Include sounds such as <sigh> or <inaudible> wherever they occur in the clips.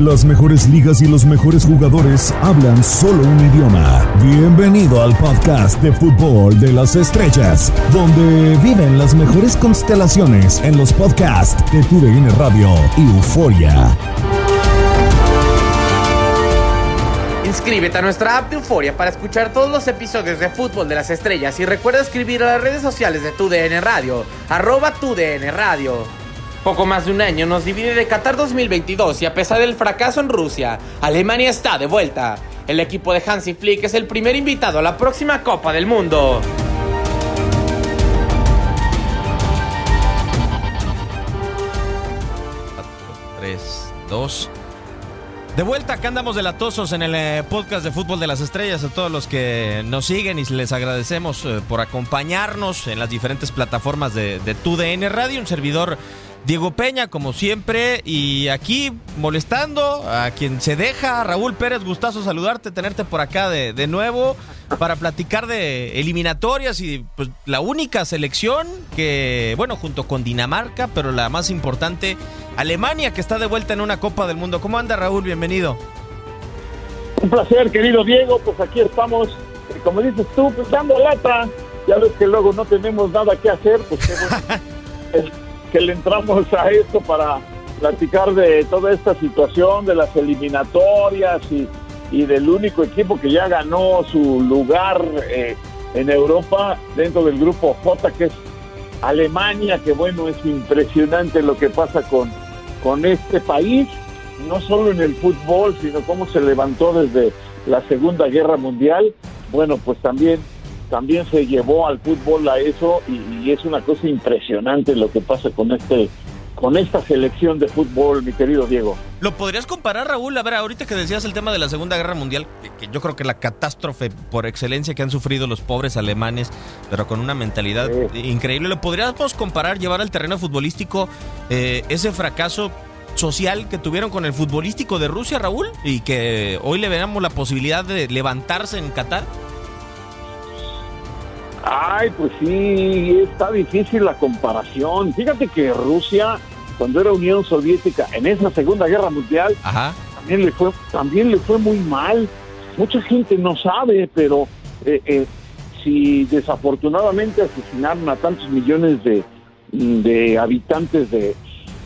Las mejores ligas y los mejores jugadores hablan solo un idioma. Bienvenido al podcast de fútbol de las estrellas, donde viven las mejores constelaciones en los podcasts de TUDN Radio y Euforia. Inscríbete a nuestra app de Euforia para escuchar todos los episodios de Fútbol de las Estrellas y recuerda escribir a las redes sociales de TUDN Radio, arroba TUDN Radio. Poco más de un año nos divide de Qatar 2022 y a pesar del fracaso en Rusia, Alemania está de vuelta. El equipo de Hansi Flick es el primer invitado a la próxima Copa del Mundo. Tres, dos. De vuelta, acá andamos de latosos en el eh, podcast de Fútbol de las Estrellas. A todos los que nos siguen y les agradecemos eh, por acompañarnos en las diferentes plataformas de, de TUDN Radio. Un servidor Diego Peña, como siempre, y aquí molestando a quien se deja, Raúl Pérez, gustazo saludarte, tenerte por acá de, de nuevo para platicar de eliminatorias y pues la única selección que, bueno, junto con Dinamarca, pero la más importante, Alemania, que está de vuelta en una Copa del Mundo. ¿Cómo anda Raúl? Bienvenido. Un placer, querido Diego, pues aquí estamos, eh, como dices tú, pues dando lata. Ya ves que luego no tenemos nada que hacer, pues qué bueno. <laughs> que le entramos a esto para platicar de toda esta situación, de las eliminatorias y, del único equipo que ya ganó su lugar eh, en Europa dentro del grupo J, que es Alemania, que bueno, es impresionante lo que pasa con, con este país, no solo en el fútbol, sino cómo se levantó desde la Segunda Guerra Mundial. Bueno, pues también también se llevó al fútbol a eso y, es una cosa impresionante lo que pasa con este con esta selección de fútbol, mi querido Diego. ¿Lo podrías comparar, Raúl? A ver, ahorita que decías el tema de la Segunda Guerra Mundial, que yo creo que la catástrofe por excelencia que han sufrido los pobres alemanes, pero con una mentalidad increíble, ¿lo podríamos comparar, llevar al terreno futbolístico eh, ese fracaso social que tuvieron con el futbolístico de Rusia, Raúl? Y que hoy le veamos la posibilidad de levantarse en Qatar. Ay, pues sí, está difícil la comparación. Fíjate que Rusia, cuando era Unión Soviética, en esa Segunda Guerra Mundial, también le fue también le fue muy mal. Mucha gente no sabe, pero eh, eh, si desafortunadamente asesinaron a tantos millones de, de habitantes de,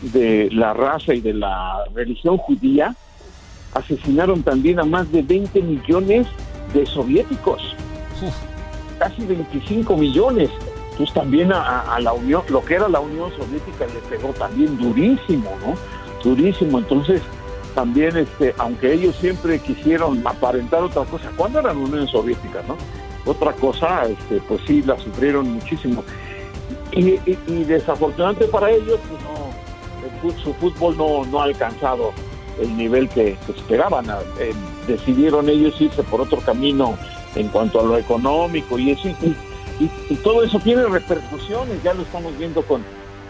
de la raza y de la religión judía, asesinaron también a más de 20 millones de soviéticos casi 25 millones. Entonces también a, la Unión, lo que era la Unión Soviética le pegó también durísimo, ¿no? Durísimo. Entonces también, este, aunque ellos siempre quisieron aparentar otra cosa, cuando era la Unión Soviética, ¿no? Otra cosa, este, pues sí, la sufrieron muchísimo. Y, desafortunadamente para ellos, pues no, su fútbol no, no ha alcanzado el nivel que, esperaban. Decidieron ellos irse por otro camino en cuanto a lo económico y eso. Y, todo eso tiene repercusiones, ya lo estamos viendo con,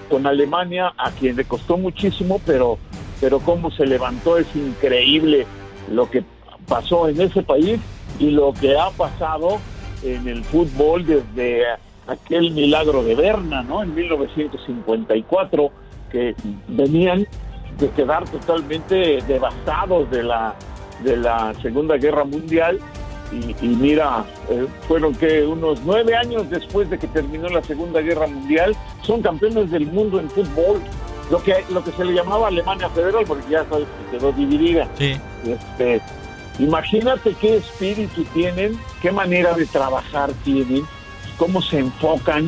con Alemania, a quien le costó muchísimo, pero, pero cómo se levantó es increíble lo que pasó en ese país y lo que ha pasado en el fútbol desde aquel milagro de Berna, ¿no? En 1954, que venían de quedar totalmente devastados de la, de la Segunda Guerra Mundial y, mira, eh, fueron que unos nueve años después de que terminó la Segunda Guerra Mundial, son campeones del mundo en fútbol, lo que, lo que se le llamaba Alemania Federal, porque ya sabes que quedó dividida. Sí. Este, imagínate qué espíritu tienen, qué manera de trabajar tienen, cómo se enfocan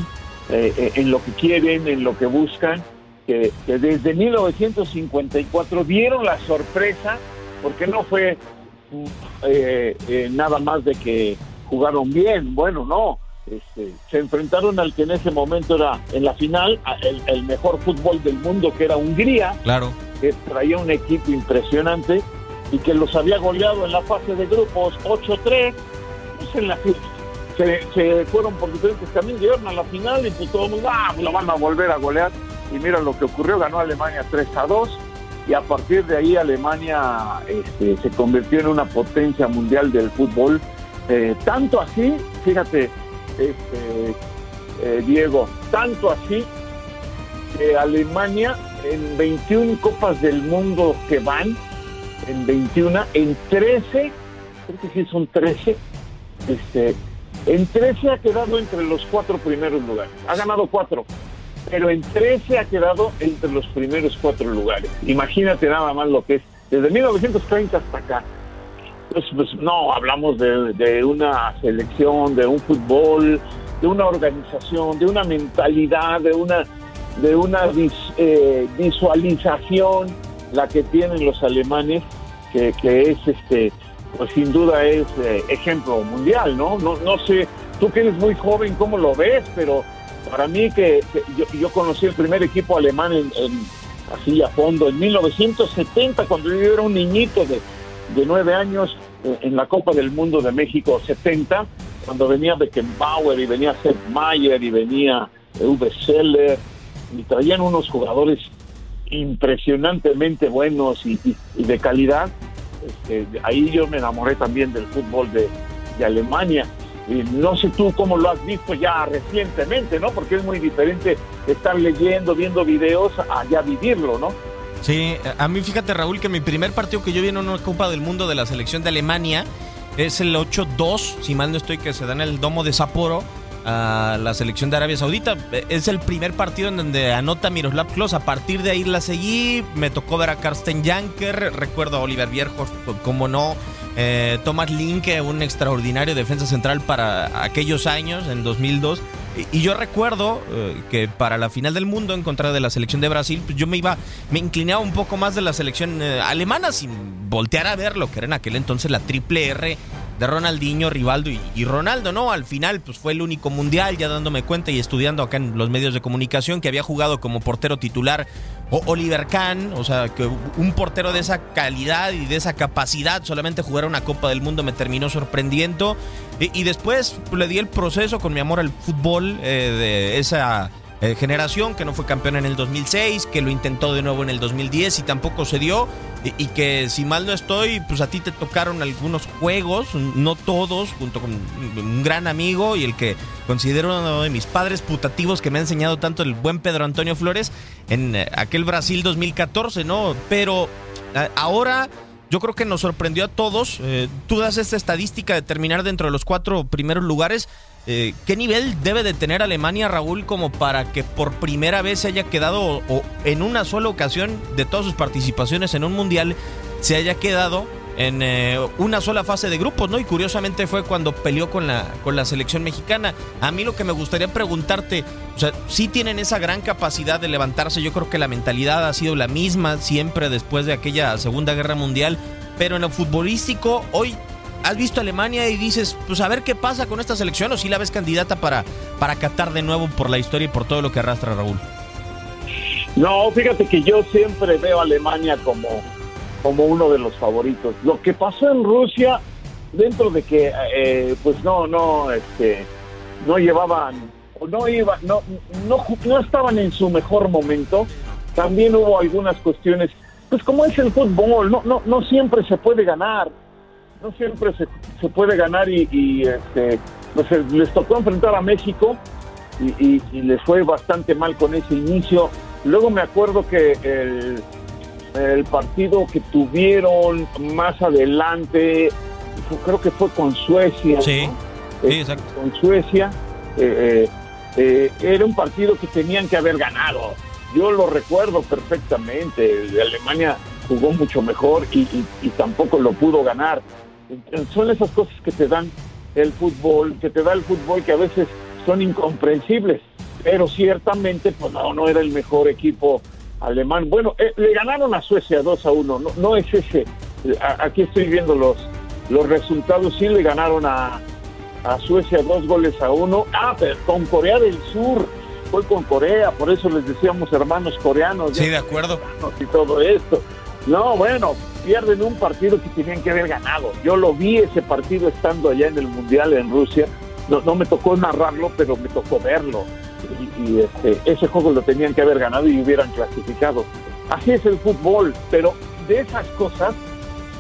eh, eh, en lo que quieren, en lo que buscan, que, que desde 1954 dieron la sorpresa, porque no fue eh, eh, nada más de que jugaron bien. Bueno, no. Este, se enfrentaron al que en ese momento era en la final el, mejor fútbol del mundo, que era Hungría. Claro. que traía un equipo impresionante y que los había goleado en la fase de grupos 8-3, pues en la, se, se, fueron por diferentes caminos, llegaron a la final y pues todo el mundo, ah, lo van a volver a golear. Y mira lo que ocurrió, ganó Alemania 3 2 y a partir de ahí Alemania este, se convirtió en una potencia mundial del fútbol. Eh, tanto así, fíjate, este, eh, Diego, tanto así que Alemania en 21 copas del mundo que van, en 21, en 13, creo que sí son 13, este, en 13 ha quedado entre los cuatro primeros lugares. Ha ganado cuatro, pero en 13 ha quedado entre los primeros cuatro lugares. Imagínate nada más lo que es. Desde 1930 hasta acá. Pues, pues no, hablamos de, una selección, de un fútbol, de una organización, de una mentalidad, de una, de una eh, visualización, la que tienen los alemanes, que, es este pues sin duda es eh, ejemplo mundial, ¿no? ¿no? No sé, tú que eres muy joven, ¿cómo lo ves? Pero para mí que, yo, conocí el primer equipo alemán en, así a fondo en 1970, cuando yo era un niñito de, nueve años eh, en la Copa del Mundo de México 70, cuando venía Beckenbauer y venía Sepp Mayer y venía Uwe Seller y traían unos jugadores impresionantemente buenos y de calidad este, ahí yo me enamoré también del fútbol de, Alemania. No sé tú cómo lo has visto ya recientemente, ¿no? Porque es muy diferente estar leyendo, viendo videos, a ya vivirlo, ¿no? Sí, a mí fíjate Raúl que mi primer partido que yo vi en una Copa del Mundo de la selección de Alemania es el 8-2, si mal no estoy, que se da en el domo de Sapporo a la selección de Arabia Saudita. Es el primer partido en donde anota Miroslav Klose. A partir de ahí la seguí. Me tocó ver a Karsten Janker. Recuerdo a Oliver Bierhoff, como no. Eh, Thomas Linke, un extraordinario defensa central para aquellos años, en 2002. Y, yo recuerdo eh, que para la final del mundo en contra de la selección de Brasil, pues yo me iba, me inclinaba un poco más de la selección eh, alemana sin voltear a ver lo que era en aquel entonces la triple R de Ronaldinho, Rivaldo y, Ronaldo, ¿no? Al final, pues fue el único mundial, ya dándome cuenta y estudiando acá en los medios de comunicación, que había jugado como portero titular o Oliver Kahn, o sea, que un portero de esa calidad y de esa capacidad, solamente jugar una Copa del Mundo me terminó sorprendiendo. Y, después le di el proceso con mi amor al fútbol eh, de esa eh, generación que no fue campeón en el 2006, que lo intentó de nuevo en el 2010 y tampoco se dio. Y, que si mal no estoy, pues a ti te tocaron algunos juegos, no todos, junto con un gran amigo y el que considero uno de mis padres putativos que me ha enseñado tanto el buen Pedro Antonio Flores en eh, aquel Brasil 2014, ¿no? Pero eh, ahora yo creo que nos sorprendió a todos. tú das esta estadística de terminar dentro de los cuatro primeros lugares. Eh, ¿Qué nivel debe de tener Alemania, Raúl, como para que por primera vez se haya quedado, o en una sola ocasión de todas sus participaciones en un mundial, se haya quedado en eh, una sola fase de grupos, ¿no? Y curiosamente fue cuando peleó con la, con la selección mexicana. A mí lo que me gustaría preguntarte, o sea, sí tienen esa gran capacidad de levantarse, yo creo que la mentalidad ha sido la misma siempre después de aquella Segunda Guerra Mundial, pero en lo futbolístico hoy has visto Alemania y dices, pues a ver qué pasa con esta selección o si la ves candidata para, para Qatar de nuevo por la historia y por todo lo que arrastra Raúl. No, fíjate que yo siempre veo a Alemania como, como uno de los favoritos. Lo que pasó en Rusia, dentro de que eh, pues no, no, este, no llevaban, no iba, no, no, no estaban en su mejor momento, también hubo algunas cuestiones, pues como es el fútbol, no, no, no siempre se puede ganar no siempre se, se puede ganar y, este, pues, les tocó enfrentar a México y, les fue bastante mal con ese inicio. Luego me acuerdo que el, el partido que tuvieron más adelante, creo que fue con Suecia. Sí, sí exacto. Con Suecia. Eh, eh, eh, era un partido que tenían que haber ganado. Yo lo recuerdo perfectamente. Alemania jugó mucho mejor y, y tampoco lo pudo ganar son esas cosas que te dan el fútbol, que te da el fútbol que a veces son incomprensibles, pero ciertamente pues no, no era el mejor equipo alemán. Bueno, eh, le ganaron a Suecia 2 a 1, no, no es ese, aquí estoy viendo los, los resultados, sí le ganaron a, a Suecia dos goles a uno, ah, pero con Corea del Sur, fue con Corea, por eso les decíamos hermanos coreanos. Sí, de acuerdo. Y todo esto. No, bueno, pierden un partido que tenían que haber ganado. Yo lo vi ese partido estando allá en el Mundial en Rusia. No, no me tocó narrarlo, pero me tocó verlo. Y, este, ese juego lo tenían que haber ganado y hubieran clasificado. Así es el fútbol, pero de esas cosas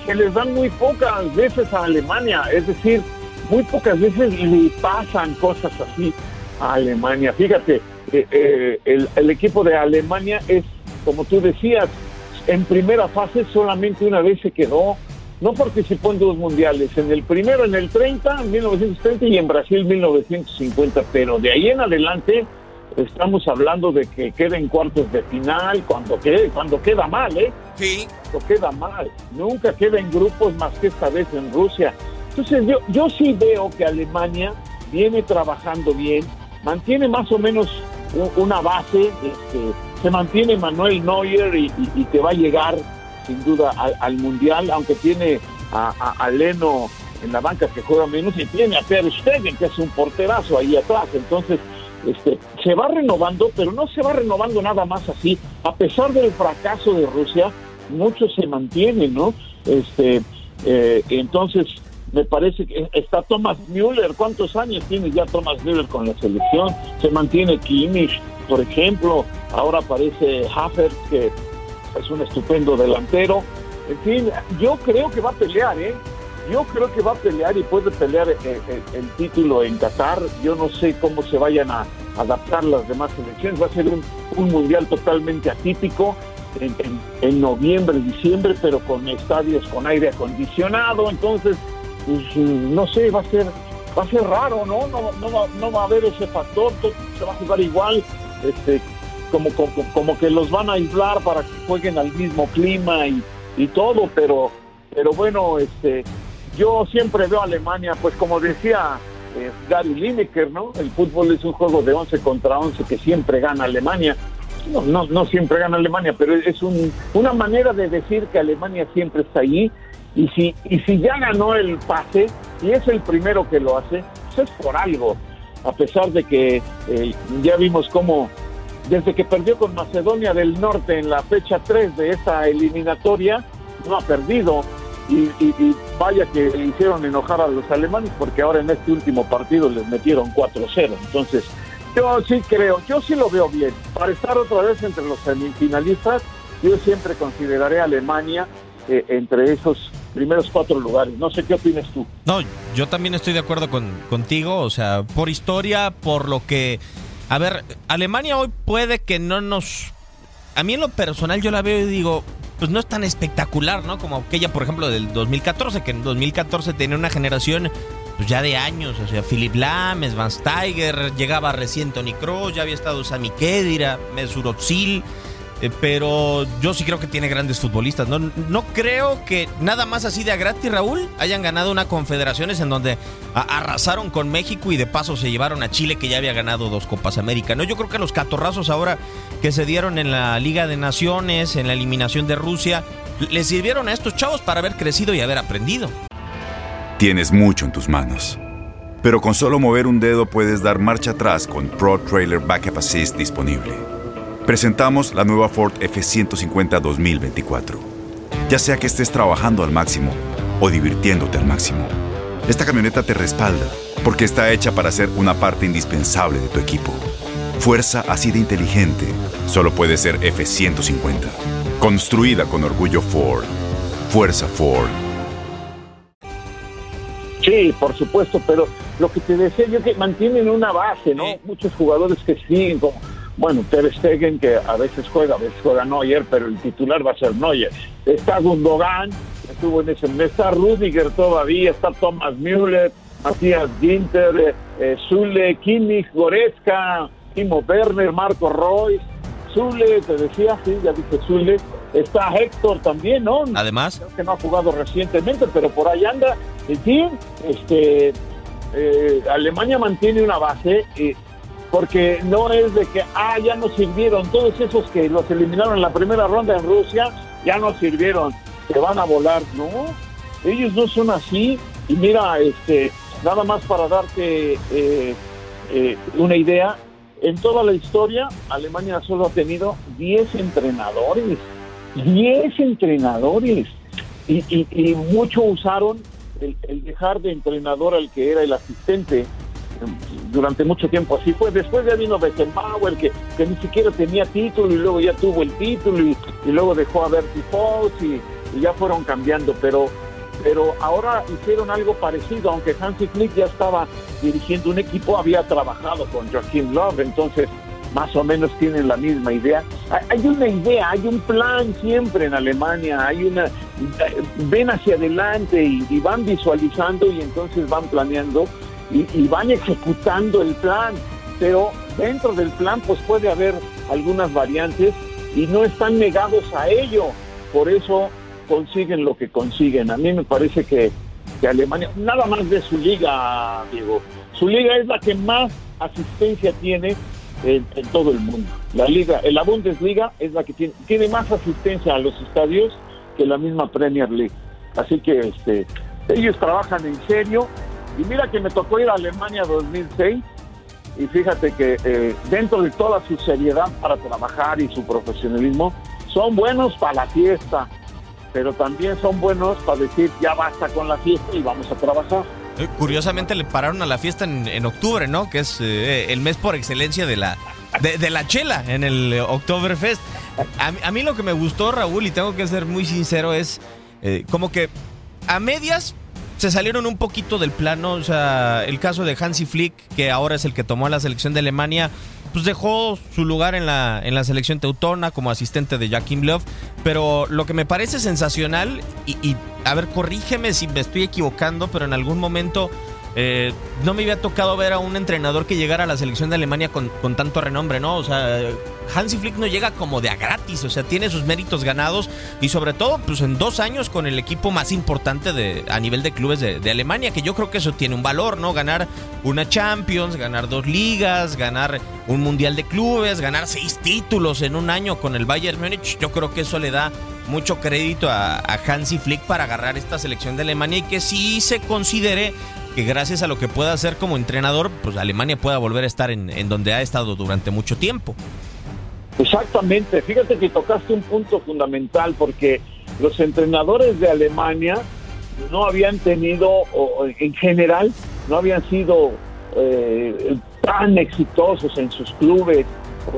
se les dan muy pocas veces a Alemania. Es decir, muy pocas veces le pasan cosas así a Alemania. Fíjate, eh, eh, el, el equipo de Alemania es, como tú decías, en primera fase solamente una vez se quedó, no participó en dos mundiales, en el primero en el 30, en 1930 y en Brasil 1950, pero de ahí en adelante estamos hablando de que queda en cuartos de final, cuando, quede, cuando queda mal, ¿eh? Sí. Cuando queda mal, nunca queda en grupos más que esta vez en Rusia. Entonces yo, yo sí veo que Alemania viene trabajando bien, mantiene más o menos una base, este, se mantiene Manuel Neuer y, te va a llegar sin duda al, Mundial, aunque tiene a, Leno en la banca que juega menos y tiene a Ter Stegen que es un porterazo ahí atrás, entonces este, se va renovando, pero no se va renovando nada más así, a pesar del fracaso de Rusia, muchos se mantienen, ¿no? Este, eh, entonces me parece que está Thomas Müller. ¿Cuántos años tiene ya Thomas Müller con la selección? Se mantiene Kimmich, por ejemplo. Ahora aparece Havertz, que es un estupendo delantero. En fin, yo creo que va a pelear, ¿eh? Yo creo que va a pelear y puede pelear el, eh, eh, el, título en Qatar. Yo no sé cómo se vayan a adaptar las demás selecciones. Va a ser un, un mundial totalmente atípico. En, en, en, noviembre, diciembre, pero con estadios con aire acondicionado. Entonces, pues, no sé, va a ser va a ser raro, ¿no? No, no, va, no va a haber ese factor, se va a jugar igual, este, como, como, que los van a aislar para que jueguen al mismo clima y, y todo, pero, pero bueno, este, yo siempre veo a Alemania, pues como decía eh, Gary Lineker, ¿no? El fútbol es un juego de 11 contra 11 que siempre gana Alemania. No, no, no siempre gana Alemania, pero es un, una manera de decir que Alemania siempre está ahí y si, y si ya ganó el pase y es el primero que lo hace, pues es por algo. A pesar de que eh, ya vimos cómo desde que perdió con Macedonia del Norte en la fecha 3 de esta eliminatoria, no ha perdido. Y, vaya que le hicieron enojar a los alemanes porque ahora en este último partido les metieron 4-0. Entonces, yo sí creo, yo sí lo veo bien. Para estar otra vez entre los semifinalistas, yo siempre consideraré a Alemania eh, entre esos primeros cuatro lugares. No sé qué opinas tú. No, yo también estoy de acuerdo con, contigo, o sea, por historia, por lo que... A ver, Alemania hoy puede que no nos... A mí en lo personal yo la veo y digo, pues no es tan espectacular, ¿no? Como aquella, por ejemplo, del 2014, que en 2014 tenía una generación pues ya de años, o sea, Philip Lam, Van Steiger, llegaba recién Tony Kroos, ya había estado Sami Khedira, Mesut eh, pero yo sí creo que tiene grandes futbolistas. No, no creo que nada más así de a Raúl, hayan ganado una confederaciones en donde arrasaron con México y de paso se llevaron a Chile que ya había ganado dos Copas América. No, yo creo que los catorrazos ahora que se dieron en la Liga de Naciones, en la eliminación de Rusia, les sirvieron a estos chavos para haber crecido y haber aprendido. Tienes mucho en tus manos. Pero con solo mover un dedo puedes dar marcha atrás con Pro Trailer Backup Assist disponible presentamos la nueva Ford F150 2024. Ya sea que estés trabajando al máximo o divirtiéndote al máximo, esta camioneta te respalda porque está hecha para ser una parte indispensable de tu equipo. Fuerza así de inteligente solo puede ser F150. Construida con orgullo Ford. Fuerza Ford. Sí, por supuesto, pero lo que te decía yo que mantienen una base, ¿no? Muchos jugadores que siguen como bueno, Ter Stegen, que a veces juega, a veces juega Neuer, pero el titular va a ser Neuer. Está Gundogan, estuvo en ese está Rudiger todavía, está Thomas Müller, Matías Ginter, eh, eh, Zule, Kimmich, Goretzka, Timo Werner, Marco Royce, Zule, te decía, sí, ya dije Zule, está Héctor también, ¿no? Además. que no ha jugado recientemente, pero por ahí anda. En fin, este, eh, Alemania mantiene una base. y porque no es de que, ah, ya nos sirvieron, todos esos que los eliminaron en la primera ronda en Rusia, ya nos sirvieron, se van a volar, no, ellos no son así, y mira, este, nada más para darte eh, eh, una idea, en toda la historia, Alemania solo ha tenido 10 entrenadores. 10 entrenadores. Y, y, mucho usaron el, dejar de entrenador al que era el asistente durante mucho tiempo. Así fue. Después ya vino Beckenbauer, que, que ni siquiera tenía título y luego ya tuvo el título y, luego dejó a Bertie Fox y, ya fueron cambiando. Pero, pero ahora hicieron algo parecido, aunque Hansi Flick ya estaba dirigiendo un equipo, había trabajado con Joachim Love, entonces más o menos tienen la misma idea. Hay una idea, hay un plan siempre en Alemania, hay una ven hacia adelante y, van visualizando y entonces van planeando y, van ejecutando el plan, pero dentro del plan pues puede haber algunas variantes y no están negados a ello, por eso consiguen lo que consiguen. A mí me parece que, que Alemania, nada más de su liga, Diego, su liga es la que más asistencia tiene en, todo el mundo. La liga, la Bundesliga es la que tiene, tiene más asistencia a los estadios que la misma Premier League. Así que este, ellos trabajan en serio. Y mira que me tocó ir a Alemania 2006 y fíjate que eh, dentro de toda su seriedad para trabajar y su profesionalismo, son buenos para la fiesta, pero también son buenos para decir ya basta con la fiesta y vamos a trabajar. Eh, curiosamente le pararon a la fiesta en, octubre, ¿no? Que es eh, el mes por excelencia de la, de, la chela en el Oktoberfest. A, a, mí lo que me gustó, Raúl, y tengo que ser muy sincero, es eh, como que a medias se salieron un poquito del plano. O sea, el caso de Hansi Flick, que ahora es el que tomó la selección de Alemania, pues dejó su lugar en la, en la selección teutona como asistente de Joachim Löw. Pero lo que me parece sensacional, y, a ver, corrígeme si me estoy equivocando, pero en algún momento eh, no me había tocado ver a un entrenador que llegara a la selección de Alemania con, tanto renombre, ¿no? O sea, Hansi Flick no llega como de a gratis, o sea, tiene sus méritos ganados y sobre todo, pues en dos años con el equipo más importante de, a nivel de clubes de, Alemania, que yo creo que eso tiene un valor, ¿no? Ganar una Champions, ganar dos ligas, ganar un Mundial de Clubes, ganar seis títulos en un año con el Bayern Múnich, yo creo que eso le da mucho crédito a, a Hansi Flick para agarrar esta selección de Alemania y que sí se considere que gracias a lo que pueda hacer como entrenador, pues Alemania pueda volver a estar en, en donde ha estado durante mucho tiempo. Exactamente, fíjate que tocaste un punto fundamental porque los entrenadores de Alemania no habían tenido, o, en general, no habían sido eh, tan exitosos en sus clubes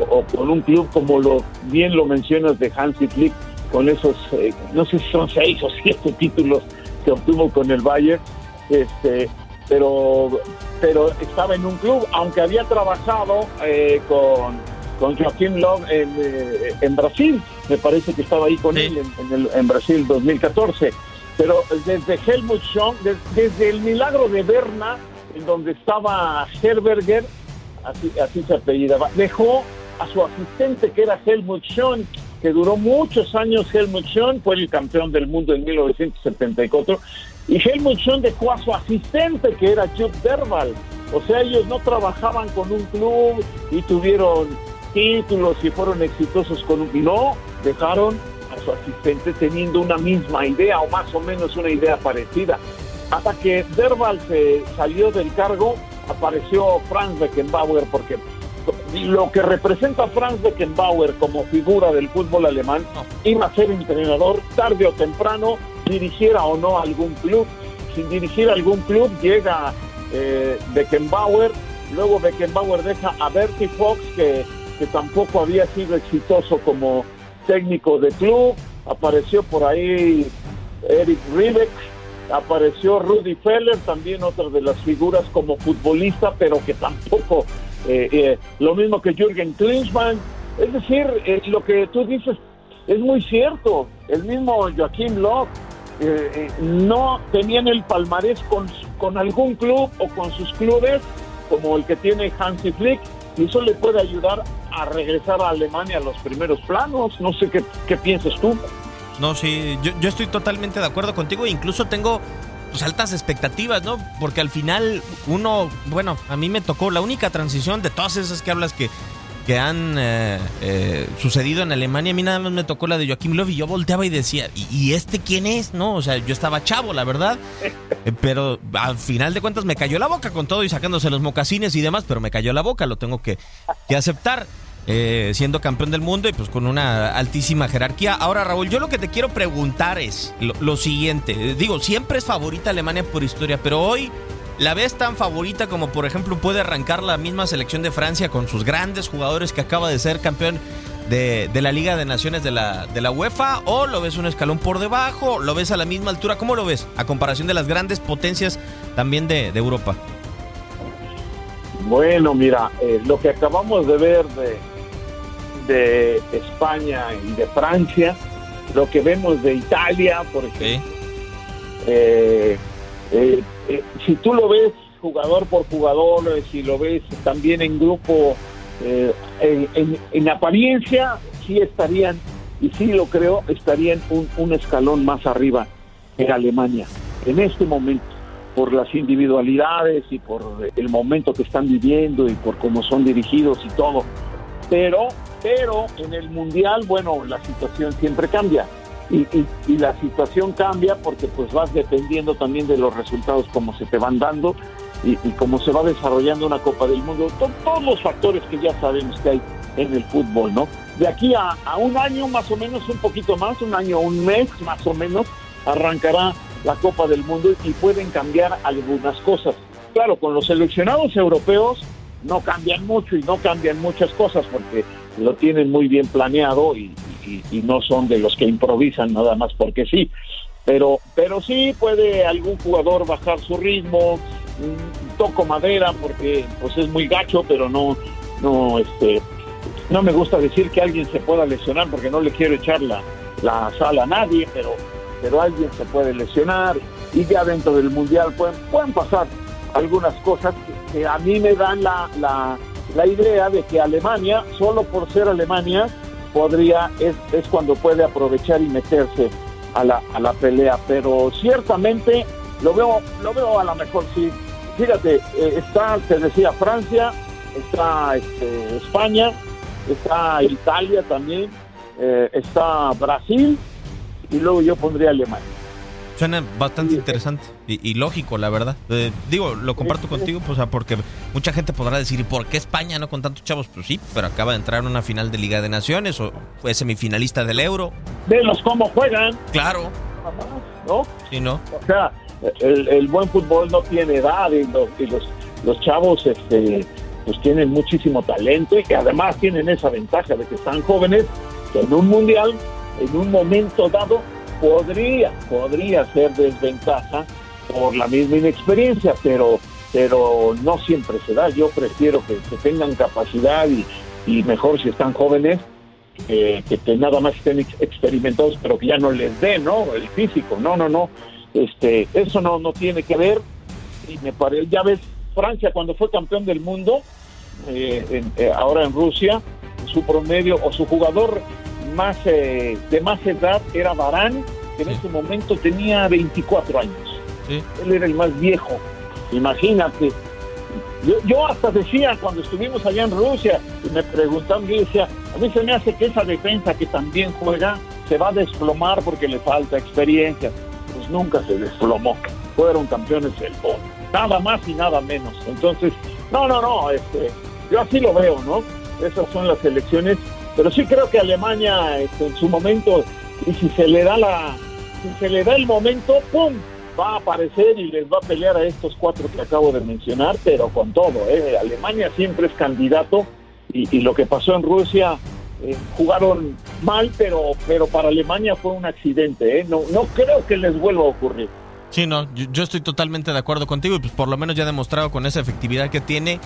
o, con un club como lo bien lo mencionas de Hansi Flick, con esos, eh, no sé si son seis o siete títulos que obtuvo con el Bayern, este, pero, pero estaba en un club, aunque había trabajado eh, con con Joaquín Love eh, en, Brasil. Me parece que estaba ahí con él en, el, en, Brasil 2014. Pero desde Helmut Schön, desde el milagro de Berna, en donde estaba Herberger, así, así se apellidaba, dejó a su asistente que era Helmut Schön, que duró muchos años Helmut Schön, fue el campeón del mundo en 1974, y Helmut Schön dejó a su asistente que era Jupp Derval. O sea, ellos no trabajaban con un club y tuvieron títulos y fueron exitosos con un... No, dejaron a su asistente teniendo una misma idea o más o menos una idea parecida. Hasta que Derval se salió del cargo, apareció Franz Beckenbauer porque lo que representa Franz Beckenbauer como figura del fútbol alemán iba a ser entrenador tarde o temprano, dirigiera o no algún club. Sin dirigir algún club llega eh, Beckenbauer, luego Beckenbauer deja a Bertie Fox que que tampoco había sido exitoso como técnico de club. Apareció por ahí Eric Ribeck, apareció Rudy Feller, también otra de las figuras como futbolista, pero que tampoco, eh, eh, lo mismo que Jürgen Klinsmann. Es decir, lo que tú dices es muy cierto. El mismo Joaquín Locke no tenían el palmarés con, con algún club o con sus clubes como el que tiene Hansi Flick y eso le puede ayudar a regresar a Alemania a los primeros planos. No sé qué, qué piensas tú. No, sí, yo, yo estoy totalmente de acuerdo contigo. Incluso tengo pues, altas expectativas, ¿no? Porque al final uno, bueno, a mí me tocó la única transición de todas esas que hablas que que han eh, eh, sucedido en Alemania, a mí nada más me tocó la de Joaquim Löw y yo volteaba y decía, ¿y, este quién es? No, o sea, yo estaba chavo, la verdad, <laughs> eh, pero al final de cuentas me cayó la boca con todo y sacándose los mocasines y demás, pero me cayó la boca, lo tengo que, aceptar. siendo campeón del mundo y pues con una altísima jerarquía. Ahora, Raúl, yo lo que te quiero preguntar es lo, lo siguiente. Digo, siempre es favorita Alemania por historia, pero hoy ¿La ves tan favorita como por ejemplo puede arrancar la misma selección de Francia con sus grandes jugadores que acaba de ser campeón de, la Liga de Naciones de la, de la UEFA? ¿O lo ves un escalón por debajo? ¿Lo ves a la misma altura? ¿Cómo lo ves a comparación de las grandes potencias también de, Europa? Bueno, mira, eh, lo que acabamos de ver de, de España y de Francia, lo que vemos de Italia, por ejemplo, eh, eh, eh, si tú lo ves jugador por jugador, eh, si lo ves también en grupo, en, apariencia, sí estarían, y sí lo creo, estarían un, escalón más arriba en Alemania en este momento por las individualidades y por el momento que están viviendo y por cómo son dirigidos y todo. Pero, pero en el mundial, bueno, la situación siempre cambia y, la situación cambia porque pues vas dependiendo también de los resultados como se te van dando y, cómo se va desarrollando una Copa del Mundo, todos los factores que ya sabemos que hay en el fútbol, ¿no? De aquí a, un año más o menos, un poquito más, un año, un mes más o menos, arrancará la Copa del Mundo y pueden cambiar algunas cosas. Claro, con los seleccionados europeos no cambian mucho y no cambian muchas cosas porque lo tienen muy bien planeado y, y, no son de los que improvisan nada más porque sí. Pero, pero sí puede algún jugador bajar su ritmo, toco madera porque pues es muy gacho, pero no, no, este, no me gusta decir que alguien se pueda lesionar porque no le quiero echar la, la sala a nadie, pero, pero alguien se puede lesionar y ya dentro del mundial pueden, pueden pasar algunas cosas que, a mí me dan la, la, la idea de que Alemania, solo por ser Alemania, podría, es, es cuando puede aprovechar y meterse a la, a la pelea. Pero ciertamente lo veo, lo veo a lo mejor sí. Fíjate, eh, está, te decía, Francia, está este, España, está Italia también, eh, está Brasil y luego yo pondría Alemania. Suena bastante interesante y, lógico, la verdad. Eh, digo, lo comparto contigo, pues, porque mucha gente podrá decir, ¿y por qué España no con tantos chavos? Pues sí, pero acaba de entrar en una final de Liga de Naciones o fue semifinalista del Euro. Velos cómo juegan. Claro. ¿No? Sí, ¿no? O sea, el, buen fútbol no tiene edad y los, los, chavos este, pues tienen muchísimo talento y que además tienen esa ventaja de que están jóvenes, que en un mundial, en un momento dado, podría, podría ser desventaja por la misma inexperiencia, pero, pero no siempre se da. Yo prefiero que, tengan capacidad y, mejor si están jóvenes, que, nada más estén experimentados, pero que ya no les dé, ¿no? El físico, no, no, no. Este, eso no, no tiene que ver. Y me parece, ya ves, Francia cuando fue campeón del mundo, eh, eh, ahora en Rusia, su promedio o su jugador más eh, de más edad era Barán, que en ese momento tenía 24 años. Él era el más viejo. Imagínate. Yo, hasta decía cuando estuvimos allá en Rusia y me preguntaban, yo decía, a mí se me hace que esa defensa que también juega se va a desplomar porque le falta experiencia. Pues nunca se desplomó. Fueron campeones del mundo. Nada más y nada menos. Entonces, no, no, no. Este, yo así lo veo, ¿no? Esas son las elecciones pero sí creo que Alemania este, en su momento, y si se le da la, si se le da el momento, ¡pum! va a aparecer y les va a pelear a estos cuatro que acabo de mencionar, pero con todo, ¿eh? Alemania siempre es candidato y, lo que pasó en Rusia eh, jugaron mal, pero, pero para Alemania fue un accidente, ¿eh? no, no creo que les vuelva a ocurrir. Sí, no, yo, estoy totalmente de acuerdo contigo y pues por lo menos ya ha demostrado con esa efectividad que tiene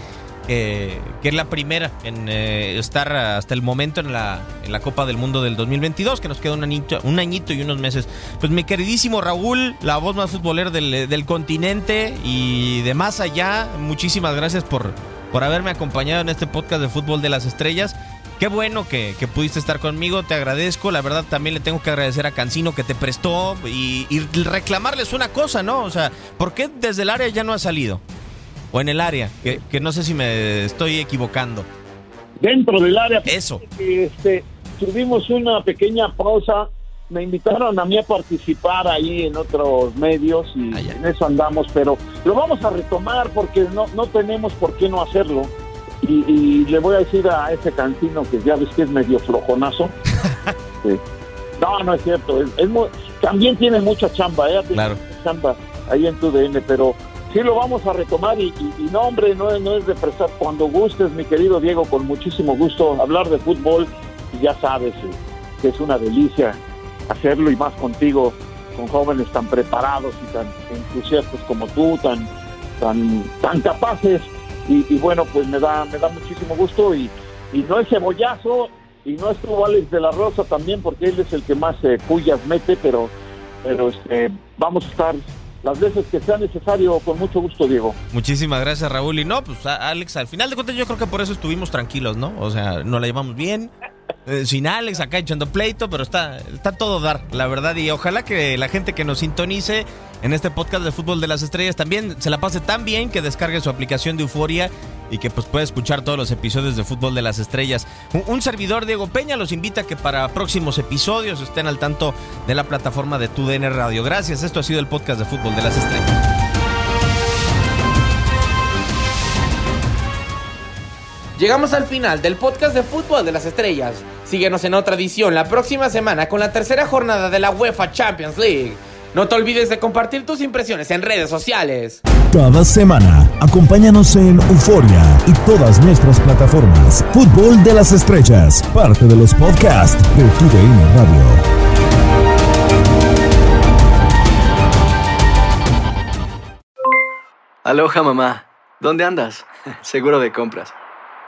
que es la primera en eh, estar hasta el momento en la, en la Copa del Mundo del 2022, que nos queda un añito, un añito y unos meses. Pues mi queridísimo Raúl, la voz más futbolera del, del continente y de más allá, muchísimas gracias por, por haberme acompañado en este podcast de Fútbol de las Estrellas. Qué bueno que, pudiste estar conmigo, te agradezco. La verdad también le tengo que agradecer a Cancino que te prestó y, reclamarles una cosa, ¿no? O sea, ¿por qué desde el área ya no ha salido? O en el área, que, no sé si me estoy equivocando. dentro del área. Eso. Este, tuvimos una pequeña pausa. Me invitaron a mí a participar ahí en otros medios y ah, en eso andamos, pero lo vamos a retomar porque no, no tenemos por qué no hacerlo. Y, le voy a decir a ese cantino que ya ves que es medio flojonazo. <laughs> No, no es cierto. también tiene mucha chamba, ¿eh? Claro. chamba ahí en tu DN, pero sí lo vamos a retomar y, no, hombre, no, no es de prestar. Cuando gustes, mi querido Diego, con muchísimo gusto hablar de fútbol, y ya sabes eh, que es una delicia hacerlo y más contigo, con jóvenes tan preparados y tan entusiastas como tú, tan, tan, tan capaces. Y, bueno, pues me da, me da muchísimo gusto y, no es cebollazo y no estuvo Alex de la Rosa también porque él es el que más eh, pullas mete, pero, pero este, vamos a estar las veces que sea necesario, con mucho gusto, Diego. Muchísimas gracias, Raúl. Y no, pues Alex, al final de cuentas yo creo que por eso estuvimos tranquilos, ¿no? O sea, nos la llevamos bien. Eh, sin Alex acá echando pleito, pero está, está todo dar, la verdad. Y ojalá que la gente que nos sintonice en este podcast de Fútbol de las Estrellas también se la pase tan bien que descargue su aplicación de Euforia y que pues pueda escuchar todos los episodios de Fútbol de las Estrellas. Un, servidor, Diego Peña, los invita a que para próximos episodios estén al tanto de la plataforma de TUDN Radio. Gracias, esto ha sido el podcast de Fútbol de las Estrellas. Llegamos al final del podcast de Fútbol de las Estrellas. Síguenos en otra edición la próxima semana con la tercera jornada de la UEFA Champions League. No te olvides de compartir tus impresiones en redes sociales. Cada semana, acompáñanos en Euforia y todas nuestras plataformas. Fútbol de las Estrellas, parte de los podcasts de TUDN Radio. Aloha mamá, ¿dónde andas? <laughs> Seguro de compras.